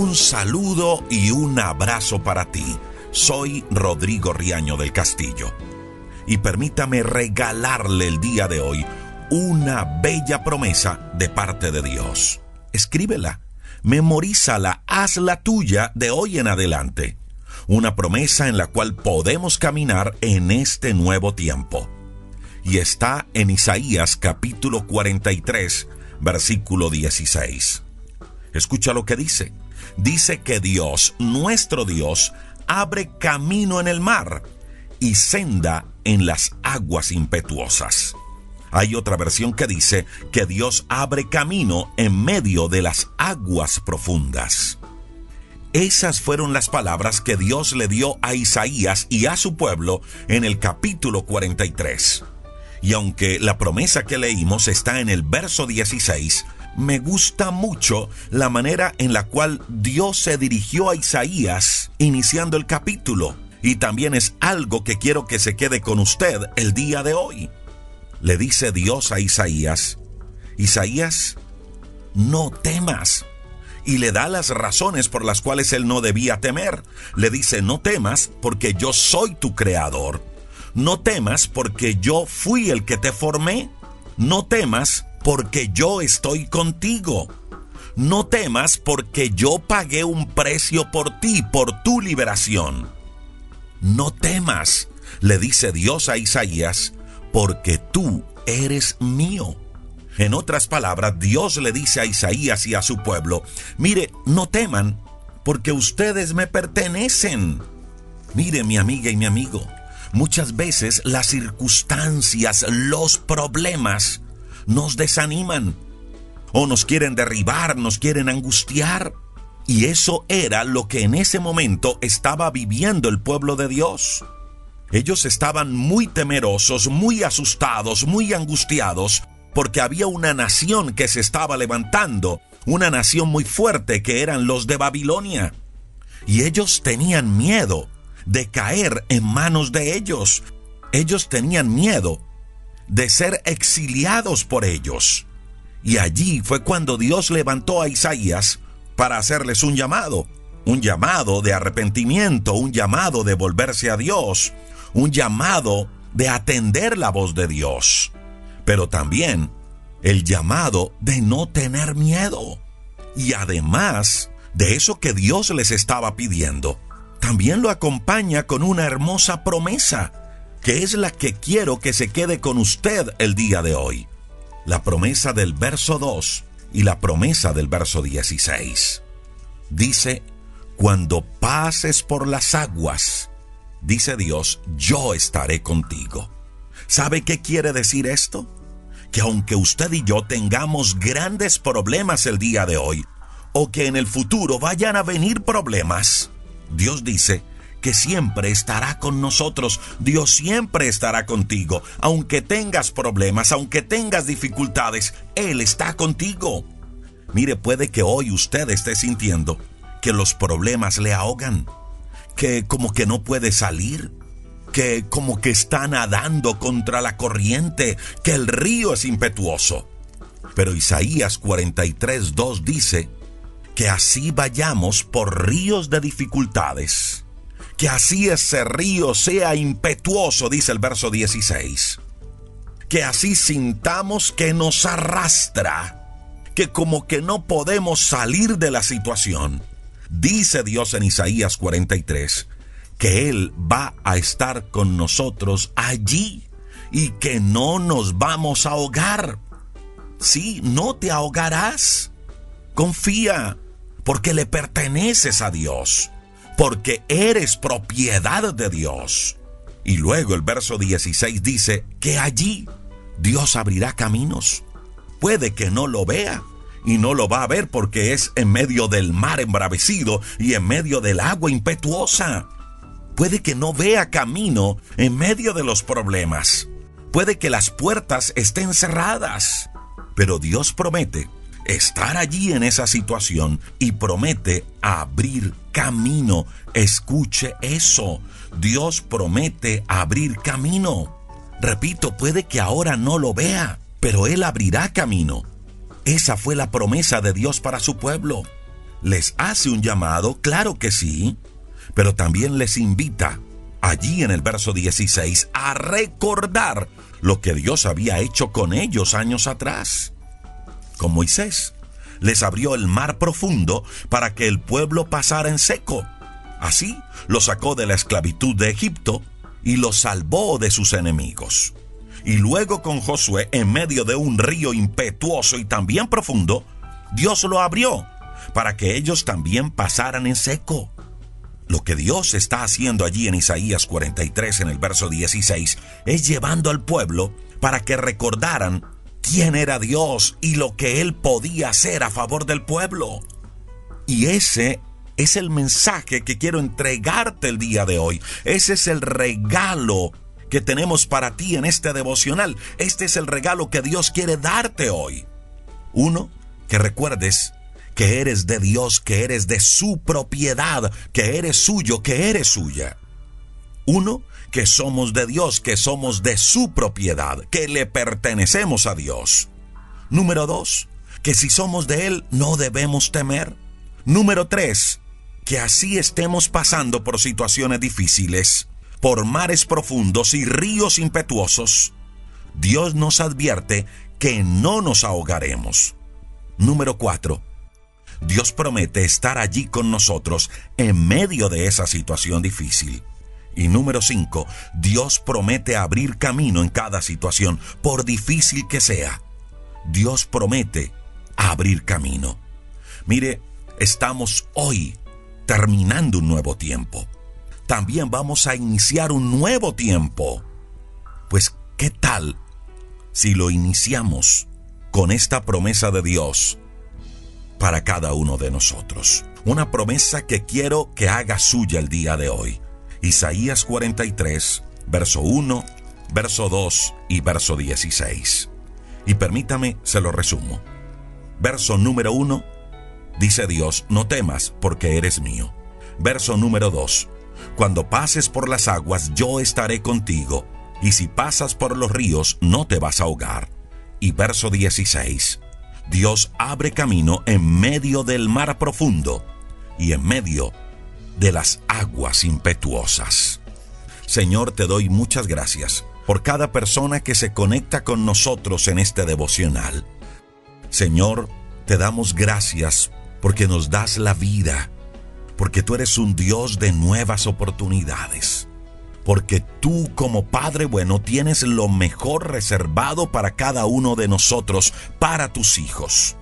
Un saludo y un abrazo para ti. Soy Rodrigo Riaño del Castillo. Y permítame regalarle el día de hoy una bella promesa de parte de Dios. Escríbela, memorízala, hazla tuya de hoy en adelante. Una promesa en la cual podemos caminar en este nuevo tiempo. Y está en Isaías capítulo 43, versículo 16. Escucha lo que dice. Dice que Dios, nuestro Dios, abre camino en el mar y senda en las aguas impetuosas. Hay otra versión que dice que Dios abre camino en medio de las aguas profundas. Esas fueron las palabras que Dios le dio a Isaías y a su pueblo en el capítulo 43. Y aunque la promesa que leímos está en el verso 16, me gusta mucho la manera en la cual Dios se dirigió a Isaías iniciando el capítulo. Y también es algo que quiero que se quede con usted el día de hoy. Le dice Dios a Isaías, Isaías, no temas. Y le da las razones por las cuales él no debía temer. Le dice, no temas porque yo soy tu creador. No temas porque yo fui el que te formé. No temas porque yo estoy contigo. No temas porque yo pagué un precio por ti, por tu liberación. No temas, le dice Dios a Isaías, porque tú eres mío. En otras palabras, Dios le dice a Isaías y a su pueblo, mire, no teman, porque ustedes me pertenecen. Mire, mi amiga y mi amigo, muchas veces las circunstancias, los problemas, nos desaniman o nos quieren derribar, nos quieren angustiar. Y eso era lo que en ese momento estaba viviendo el pueblo de Dios. Ellos estaban muy temerosos, muy asustados, muy angustiados, porque había una nación que se estaba levantando, una nación muy fuerte que eran los de Babilonia. Y ellos tenían miedo de caer en manos de ellos. Ellos tenían miedo de ser exiliados por ellos. Y allí fue cuando Dios levantó a Isaías para hacerles un llamado, un llamado de arrepentimiento, un llamado de volverse a Dios, un llamado de atender la voz de Dios, pero también el llamado de no tener miedo. Y además de eso que Dios les estaba pidiendo, también lo acompaña con una hermosa promesa que es la que quiero que se quede con usted el día de hoy. La promesa del verso 2 y la promesa del verso 16. Dice, cuando pases por las aguas, dice Dios, yo estaré contigo. ¿Sabe qué quiere decir esto? Que aunque usted y yo tengamos grandes problemas el día de hoy, o que en el futuro vayan a venir problemas, Dios dice, que siempre estará con nosotros. Dios siempre estará contigo. Aunque tengas problemas, aunque tengas dificultades, Él está contigo. Mire, puede que hoy usted esté sintiendo que los problemas le ahogan, que como que no puede salir, que como que está nadando contra la corriente, que el río es impetuoso. Pero Isaías 43.2 dice que así vayamos por ríos de dificultades que así ese río sea impetuoso, dice el verso 16. Que así sintamos que nos arrastra, que como que no podemos salir de la situación. Dice Dios en Isaías 43 que Él va a estar con nosotros allí y que no nos vamos a ahogar. Sí, no te ahogarás. Confía, porque le perteneces a Dios porque eres propiedad de Dios. Y luego el verso 16 dice que allí Dios abrirá caminos. Puede que no lo vea y no lo va a ver porque es en medio del mar embravecido y en medio del agua impetuosa. Puede que no vea camino en medio de los problemas. Puede que las puertas estén cerradas. Pero Dios promete estar allí en esa situación y promete abrir camino. Escuche eso. Dios promete abrir camino. Repito, puede que ahora no lo vea, pero Él abrirá camino. Esa fue la promesa de Dios para su pueblo. les hace un llamado, claro que sí, pero también les invita allí en el verso 16 a recordar lo que Dios había hecho con ellos años atrás. Con Moisés, les abrió el mar profundo para que el pueblo pasara en seco. Así lo sacó de la esclavitud de Egipto y lo salvó de sus enemigos. Y luego con Josué, en medio de un río impetuoso y también profundo, Dios lo abrió para que ellos también pasaran en seco. Lo que Dios está haciendo allí en Isaías 43 en el verso 16 es llevando al pueblo para que recordaran quién era Dios y lo que Él podía hacer a favor del pueblo. Y ese es el mensaje que quiero entregarte el día de hoy. Ese es el regalo que tenemos para ti en este devocional. Este es el regalo que Dios quiere darte hoy. Uno, que recuerdes que eres de Dios, que eres de su propiedad, que eres suyo, que eres suya. Uno, que somos de Dios, que somos de su propiedad, que le pertenecemos a Dios. Número dos, que si somos de Él no debemos temer. Número tres, que así estemos pasando por situaciones difíciles, por mares profundos y ríos impetuosos, Dios nos advierte que no nos ahogaremos. Número cuatro, Dios promete estar allí con nosotros en medio de esa situación difícil. Y número 5, Dios promete abrir camino en cada situación, por difícil que sea. Dios promete abrir camino. Mire, estamos hoy terminando un nuevo tiempo. También vamos a iniciar un nuevo tiempo. Pues, ¿qué tal si lo iniciamos con esta promesa de Dios para cada uno de nosotros? Una promesa que quiero que haga suya el día de hoy. Isaías 43, verso 1, verso 2 y verso 16. Y permítame, se lo resumo. Verso número 1, dice Dios, no temas porque eres mío. Verso número 2, cuando pases por las aguas yo estaré contigo, y si pasas por los ríos no te vas a ahogar. Y verso 16, Dios abre camino en medio del mar profundo y en medio de las aguas impetuosas. Señor, te doy muchas gracias por cada persona que se conecta con nosotros en este devocional. Señor, te damos gracias porque nos das la vida, porque tú eres un Dios de nuevas oportunidades, porque tú como Padre bueno tienes lo mejor reservado para cada uno de nosotros, para tus hijos.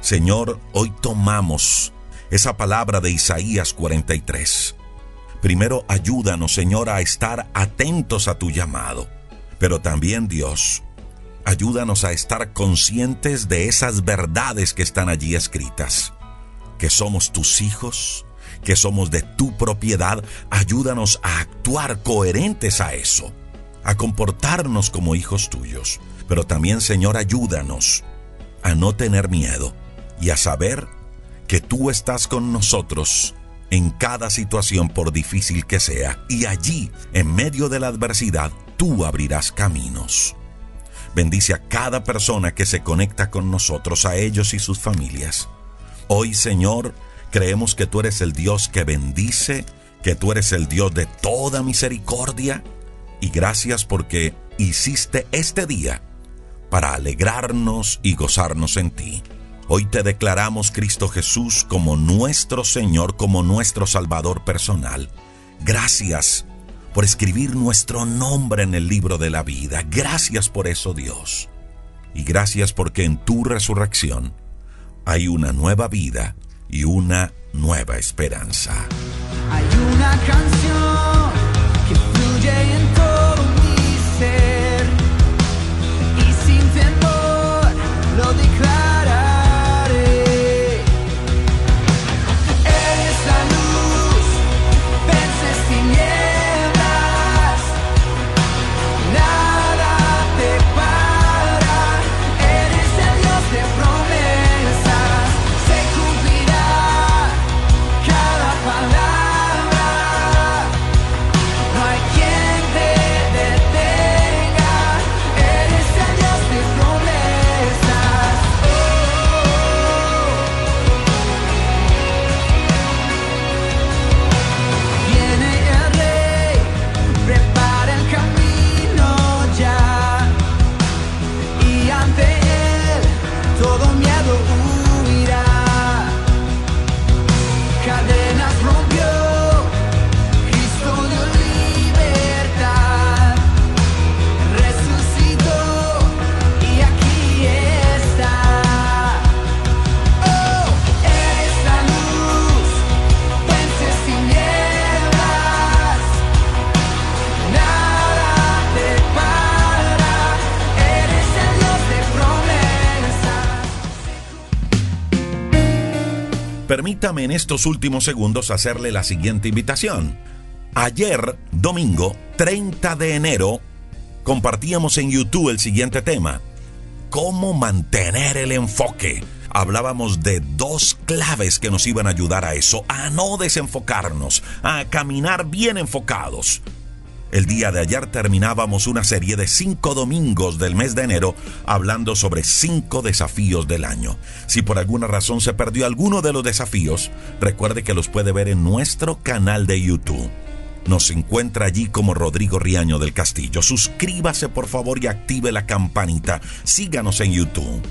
Señor, hoy tomamos esa palabra de Isaías 43. Primero ayúdanos, Señor, a estar atentos a tu llamado, pero también Dios, ayúdanos a estar conscientes de esas verdades que están allí escritas, que somos tus hijos, que somos de tu propiedad, ayúdanos a actuar coherentes a eso, a comportarnos como hijos tuyos, pero también, Señor, ayúdanos a no tener miedo y a saber que tú estás con nosotros en cada situación por difícil que sea, y allí, en medio de la adversidad, tú abrirás caminos. Bendice a cada persona que se conecta con nosotros, a ellos y sus familias. Hoy, Señor, creemos que tú eres el Dios que bendice, que tú eres el Dios de toda misericordia, y gracias porque hiciste este día para alegrarnos y gozarnos en ti. Hoy te declaramos Cristo Jesús como nuestro Señor, como nuestro Salvador personal. Gracias por escribir nuestro nombre en el libro de la vida. Gracias por eso, Dios. Y gracias porque en tu resurrección hay una nueva vida y una nueva esperanza. Hay una canción que fluye en Permítame en estos últimos segundos hacerle la siguiente invitación. Ayer, domingo 30 de enero, compartíamos en YouTube el siguiente tema. ¿Cómo mantener el enfoque? Hablábamos de dos claves que nos iban a ayudar a eso, a no desenfocarnos, a caminar bien enfocados. El día de ayer terminábamos una serie de cinco domingos del mes de enero hablando sobre cinco desafíos del año. Si por alguna razón se perdió alguno de los desafíos, recuerde que los puede ver en nuestro canal de YouTube. Nos encuentra allí como Rodrigo Riaño del Castillo. Suscríbase por favor y active la campanita. Síganos en YouTube.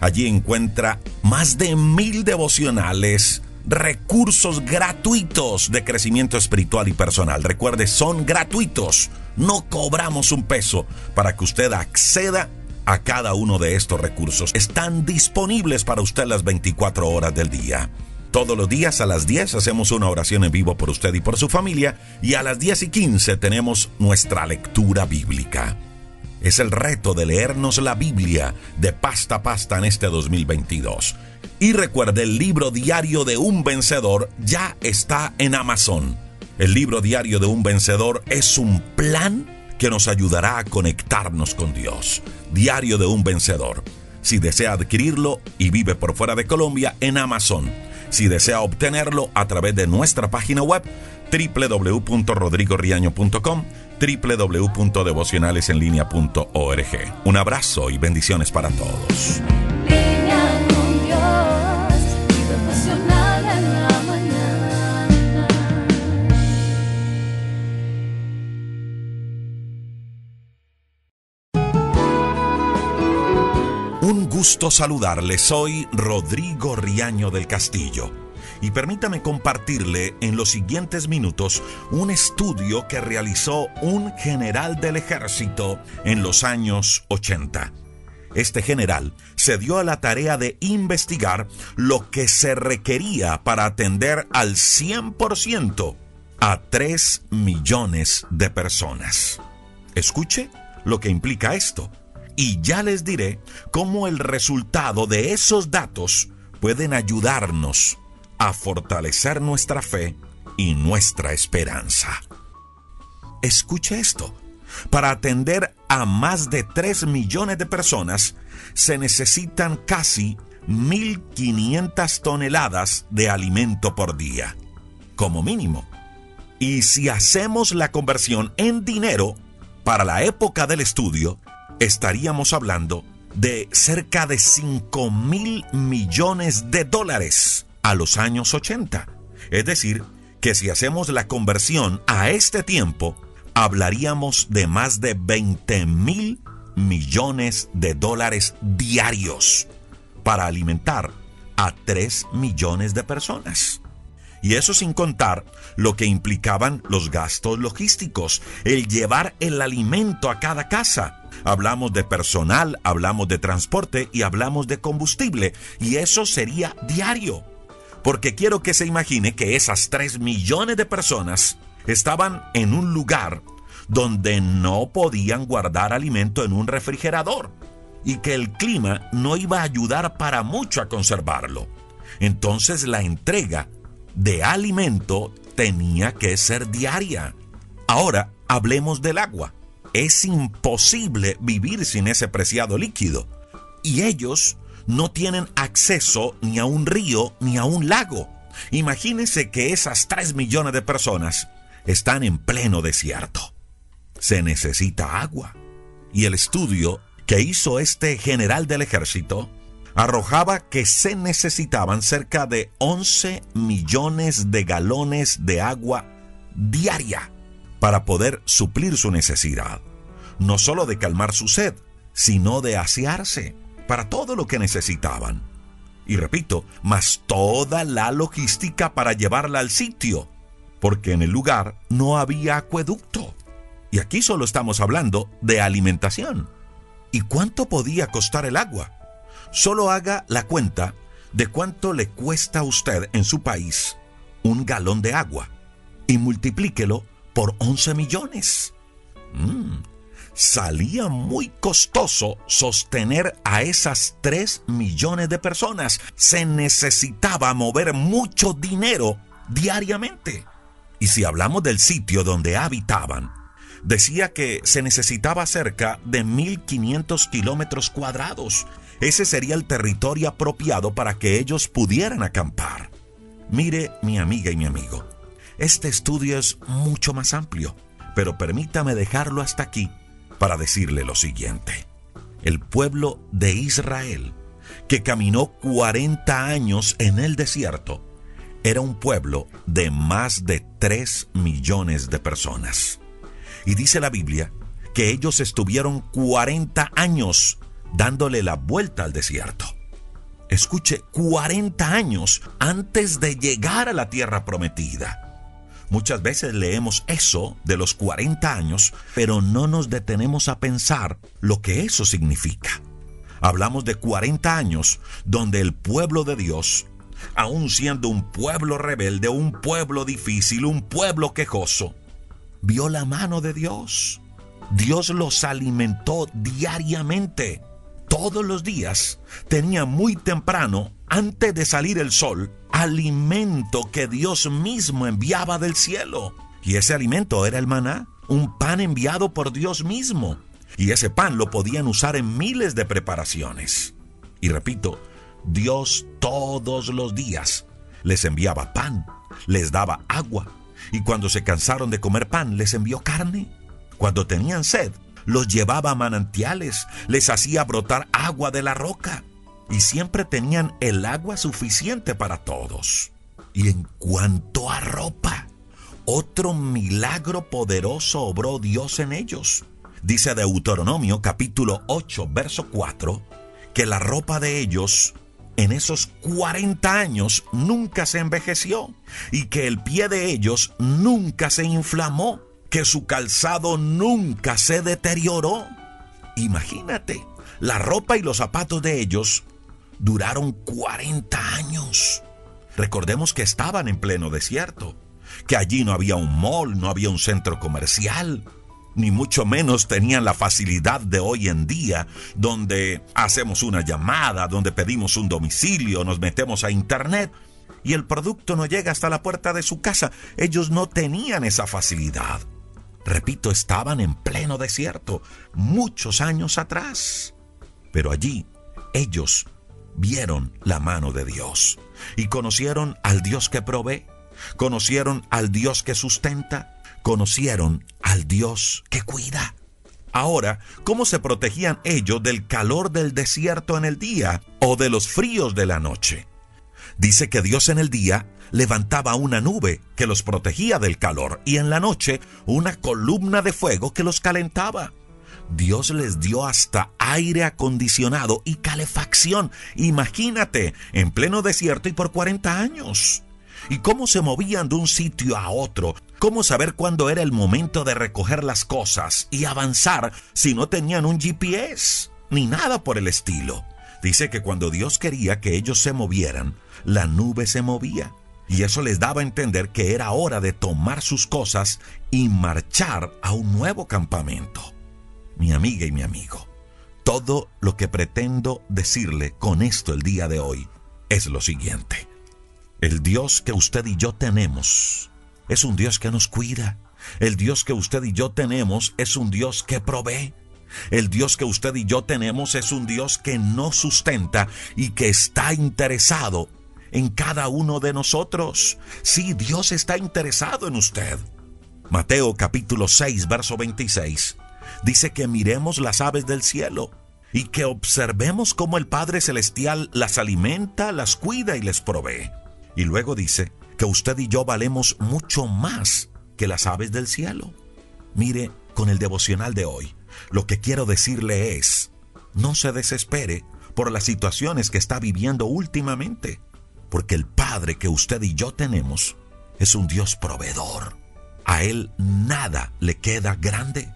Allí encuentra más de mil devocionales recursos gratuitos de crecimiento espiritual y personal. Recuerde, son gratuitos. No cobramos un peso para que usted acceda a cada uno de estos recursos. Están disponibles para usted las 24 horas del día. Todos los días a las 10 hacemos una oración en vivo por usted y por su familia y a las 10 y 15 tenemos nuestra lectura bíblica. Es el reto de leernos la Biblia de pasta a pasta en este 2022. Y recuerde, el libro diario de un vencedor ya está en Amazon. El libro diario de un vencedor es un plan que nos ayudará a conectarnos con Dios. Diario de un vencedor. Si desea adquirirlo y vive por fuera de Colombia, en Amazon. Si desea obtenerlo a través de nuestra página web www.rodrigoriaño.com www.devocionalesenlinea.org. Un abrazo y bendiciones para todos. Gusto saludarle, soy Rodrigo Riaño del Castillo y permítame compartirle en los siguientes minutos un estudio que realizó un general del ejército en los años 80. Este general se dio a la tarea de investigar lo que se requería para atender al 100% a 3 millones de personas. Escuche lo que implica esto y ya les diré cómo el resultado de esos datos pueden ayudarnos a fortalecer nuestra fe y nuestra esperanza. Escuche esto. Para atender a más de 3 millones de personas se necesitan casi 1.500 toneladas de alimento por día, como mínimo. Y si hacemos la conversión en dinero, para la época del estudio, estaríamos hablando de cerca de 5 mil millones de dólares a los años 80. Es decir, que si hacemos la conversión a este tiempo, hablaríamos de más de 20 mil millones de dólares diarios para alimentar a 3 millones de personas. Y eso sin contar lo que implicaban los gastos logísticos, el llevar el alimento a cada casa, hablamos de personal, hablamos de transporte y hablamos de combustible. Y eso sería diario. Porque quiero que se imagine que esas 3 millones de personas estaban en un lugar donde no podían guardar alimento en un refrigerador y que el clima no iba a ayudar para mucho a conservarlo. Entonces la entrega de alimento tenía que ser diaria. Ahora hablemos del agua es imposible vivir sin ese preciado líquido. Y ellos no tienen acceso ni a un río ni a un lago. Imagínense que esas 3 millones de personas están en pleno desierto. Se necesita agua. Y el estudio que hizo este general del ejército arrojaba que se necesitaban cerca de 11 millones de galones de agua diaria para poder suplir su necesidad, no solo de calmar su sed, sino de asearse para todo lo que necesitaban. Y repito, más toda la logística para llevarla al sitio, porque en el lugar no había acueducto. Y aquí solo estamos hablando de alimentación. ¿Y cuánto podía costar el agua? Solo haga la cuenta de cuánto le cuesta a usted en su país un galón de agua y multiplíquelo por 11 millones. Mm. salía muy costoso sostener a esas 3 millones de personas. Se necesitaba mover mucho dinero diariamente. Y si hablamos del sitio donde habitaban, decía que se necesitaba cerca de 1.500 kilómetros cuadrados. Ese sería el territorio apropiado para que ellos pudieran acampar. Mire, mi amiga y mi amigo, este estudio es mucho más amplio, pero permítame dejarlo hasta aquí para decirle lo siguiente. El pueblo de Israel, que caminó 40 años en el desierto, era un pueblo de más de 3 millones de personas. Y dice la Biblia que ellos estuvieron 40 años dándole la vuelta al desierto. Escuche, 40 años antes de llegar a la tierra prometida. Muchas veces leemos eso de los 40 años, pero no nos detenemos a pensar lo que eso significa. Hablamos de 40 años donde el pueblo de Dios, aun siendo un pueblo rebelde, un pueblo difícil, un pueblo quejoso, vio la mano de Dios. Dios los alimentó diariamente. Todos los días tenía muy temprano, antes de salir el sol, alimento que Dios mismo enviaba del cielo. Y ese alimento era el maná, un pan enviado por Dios mismo. Y ese pan lo podían usar en miles de preparaciones. Y repito, Dios todos los días les enviaba pan, les daba agua, y cuando se cansaron de comer pan, les envió carne. Cuando tenían sed, los llevaba a manantiales, les hacía brotar agua de la roca, y siempre tenían el agua suficiente para todos. Y en cuanto a ropa, otro milagro poderoso obró Dios en ellos. Dice Deuteronomio capítulo 8, verso 4, que la ropa de ellos en esos 40 años nunca se envejeció y que el pie de ellos nunca se inflamó, que su calzado nunca se deterioró. Imagínate, la ropa y los zapatos de ellos duraron 40 años. Recordemos que estaban en pleno desierto, que allí no había un mall, no había un centro comercial, ni mucho menos tenían la facilidad de hoy en día, donde hacemos una llamada, donde pedimos un domicilio, nos metemos a internet y el producto no llega hasta la puerta de su casa. Ellos no tenían esa facilidad. Repito, estaban en pleno desierto, muchos años atrás. Pero allí ellos vieron la mano de Dios y conocieron al Dios que provee, conocieron al Dios que sustenta, conocieron al Dios que cuida. Ahora, ¿cómo se protegían ellos del calor del desierto en el día o de los fríos de la noche? Dice que Dios en el día levantaba una nube que los protegía del calor y en la noche una columna de fuego que los calentaba. Dios les dio hasta aire acondicionado y calefacción. Imagínate, en pleno desierto y por 40 años y cómo se movían de un sitio a otro, cómo saber cuándo era el momento de recoger las cosas y avanzar si no tenían un GPS, ni nada por el estilo. Dice que cuando Dios quería que ellos se movieran, la nube se movía. Y eso les daba a entender que era hora de tomar sus cosas y marchar a un nuevo campamento. Mi amiga y mi amigo, todo lo que pretendo decirle con esto el día de hoy es lo siguiente. El Dios que usted y yo tenemos es un Dios que nos cuida. El Dios que usted y yo tenemos es un Dios que provee. El Dios que usted y yo tenemos es un Dios que nos sustenta y que está interesado en cada uno de nosotros. Sí, Dios está interesado en usted. Mateo capítulo 6, verso 26 dice que miremos las aves del cielo y que observemos cómo el Padre Celestial las alimenta, las cuida y les provee. Y luego dice que usted y yo valemos mucho más que las aves del cielo. Mire, con el devocional de hoy, lo que quiero decirle es, no se desespere por las situaciones que está viviendo últimamente, porque el Padre que usted y yo tenemos es un Dios proveedor. A Él nada le queda grande.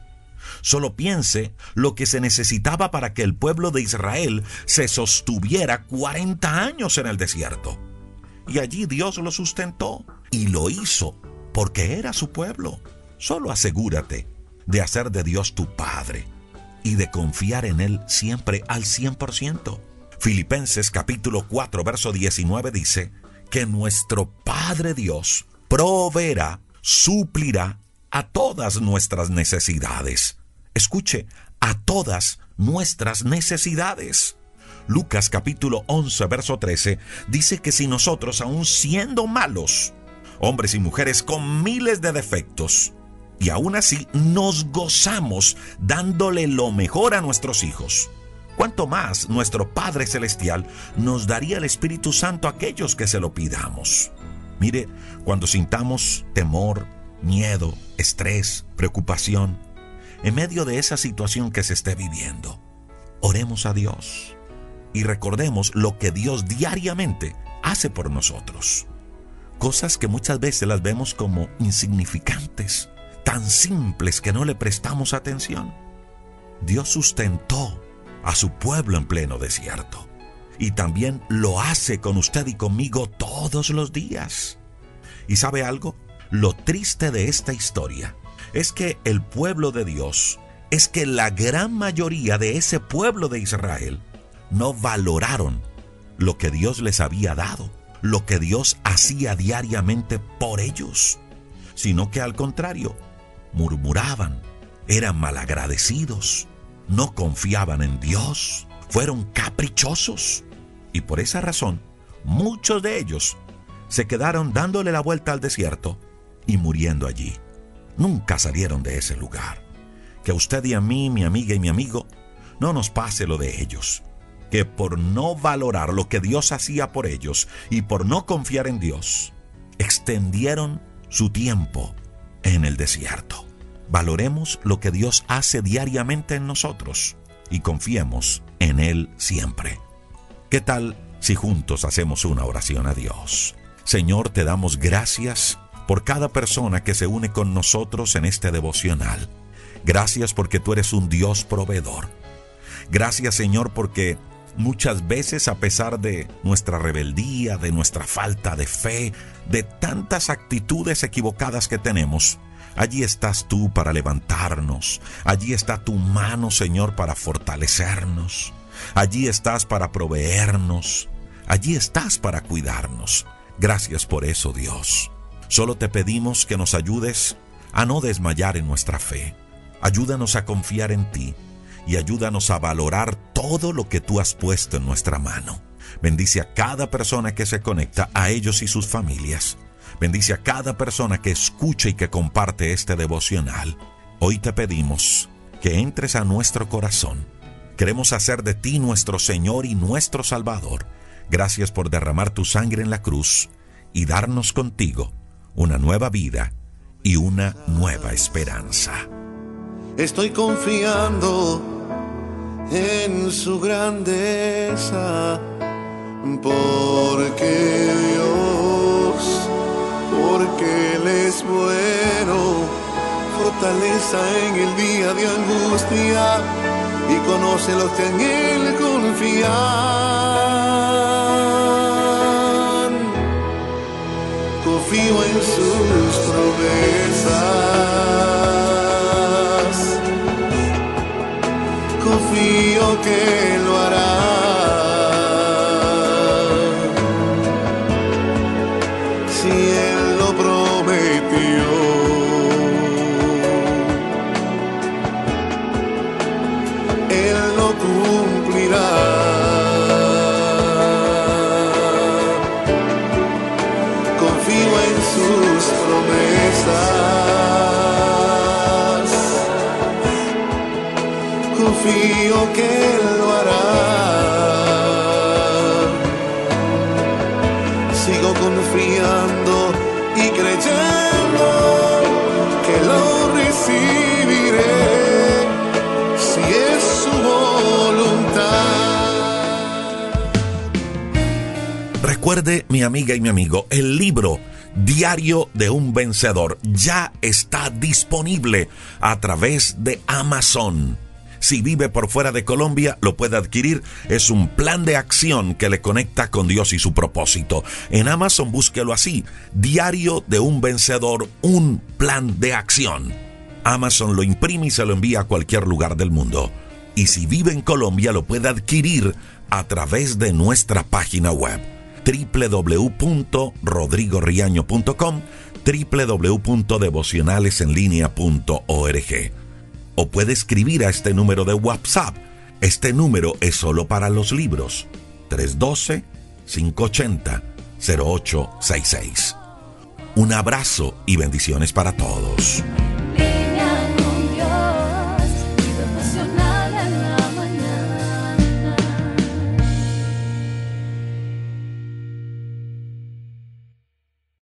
Solo piense lo que se necesitaba para que el pueblo de Israel se sostuviera 40 años en el desierto y allí Dios lo sustentó y lo hizo porque era su pueblo. Solo asegúrate de hacer de Dios tu Padre y de confiar en Él siempre al 100%. Filipenses capítulo 4 verso 19 dice que nuestro Padre Dios proveerá, suplirá a todas nuestras necesidades. Escuche, a todas nuestras necesidades. Lucas capítulo 11 verso 13 dice que si nosotros aun siendo malos, hombres y mujeres con miles de defectos, y aún así nos gozamos dándole lo mejor a nuestros hijos. Cuanto más nuestro Padre Celestial nos daría el Espíritu Santo a aquellos que se lo pidamos. Mire, cuando sintamos temor, miedo, estrés, preocupación, en medio de esa situación que se esté viviendo, oremos a Dios y recordemos lo que Dios diariamente hace por nosotros. Cosas que muchas veces las vemos como insignificantes, tan simples que no le prestamos atención. Dios sustentó a su pueblo en pleno desierto y también lo hace con usted y conmigo todos los días. ¿Y sabe algo? Lo triste de esta historia es que el pueblo de Dios, es que la gran mayoría de ese pueblo de Israel no valoraron lo que Dios les había dado, lo que Dios hacía diariamente por ellos, sino que al contrario, murmuraban, eran malagradecidos, no confiaban en Dios, fueron caprichosos. Y por esa razón, muchos de ellos se quedaron dándole la vuelta al desierto y muriendo allí. Nunca salieron de ese lugar. Que a usted y a mí, mi amiga y mi amigo, no nos pase lo de ellos. Que por no valorar lo que Dios hacía por ellos y por no confiar en Dios, extendieron su tiempo en el desierto. Valoremos lo que Dios hace diariamente en nosotros y confiemos en Él siempre. ¿Qué tal si juntos hacemos una oración a Dios? Señor, te damos gracias por cada persona que se une con nosotros en este devocional. Gracias porque tú eres un Dios proveedor. Gracias Señor porque muchas veces a pesar de nuestra rebeldía, de nuestra falta de fe, de tantas actitudes equivocadas que tenemos, Allí estás tú para levantarnos. Allí está tu mano, Señor, para fortalecernos. Allí estás para proveernos. Allí estás para cuidarnos. Gracias por eso, Dios. Solo te pedimos que nos ayudes a no desmayar en nuestra fe. Ayúdanos a confiar en ti y ayúdanos a valorar todo lo que tú has puesto en nuestra mano. Bendice a cada persona que se conecta, a ellos y sus familias. Bendice a cada persona que escucha y que comparte este devocional. Hoy te pedimos que entres a nuestro corazón. Queremos hacer de ti nuestro Señor y nuestro Salvador. Gracias por derramar tu sangre en la cruz y darnos contigo una nueva vida y una nueva esperanza. Estoy confiando en su grandeza, porque Dios, porque Él es bueno, fortaleza en el día de angustia y conoce los que en Él confían. Confío en sus promesas. Confío que lo hará. Confío que Él lo hará. Sigo confiando y creyendo que lo recibiré si es su voluntad. Recuerde, mi amiga y mi amigo, el libro Diario de un Vencedor ya está disponible a través de Amazon. Si vive por fuera de Colombia, lo puede adquirir. Es un plan de acción que le conecta con Dios y su propósito. En Amazon búsquelo así. Diario de un vencedor, un plan de acción. Amazon lo imprime y se lo envía a cualquier lugar del mundo. y si vive en Colombia lo puede adquirir a través de nuestra página web www.rodrigoriaño.com www.devocionalesenlinea.org o puede escribir a este número de WhatsApp. Este número es solo para los libros. 312-580-0866. Un abrazo y bendiciones para todos.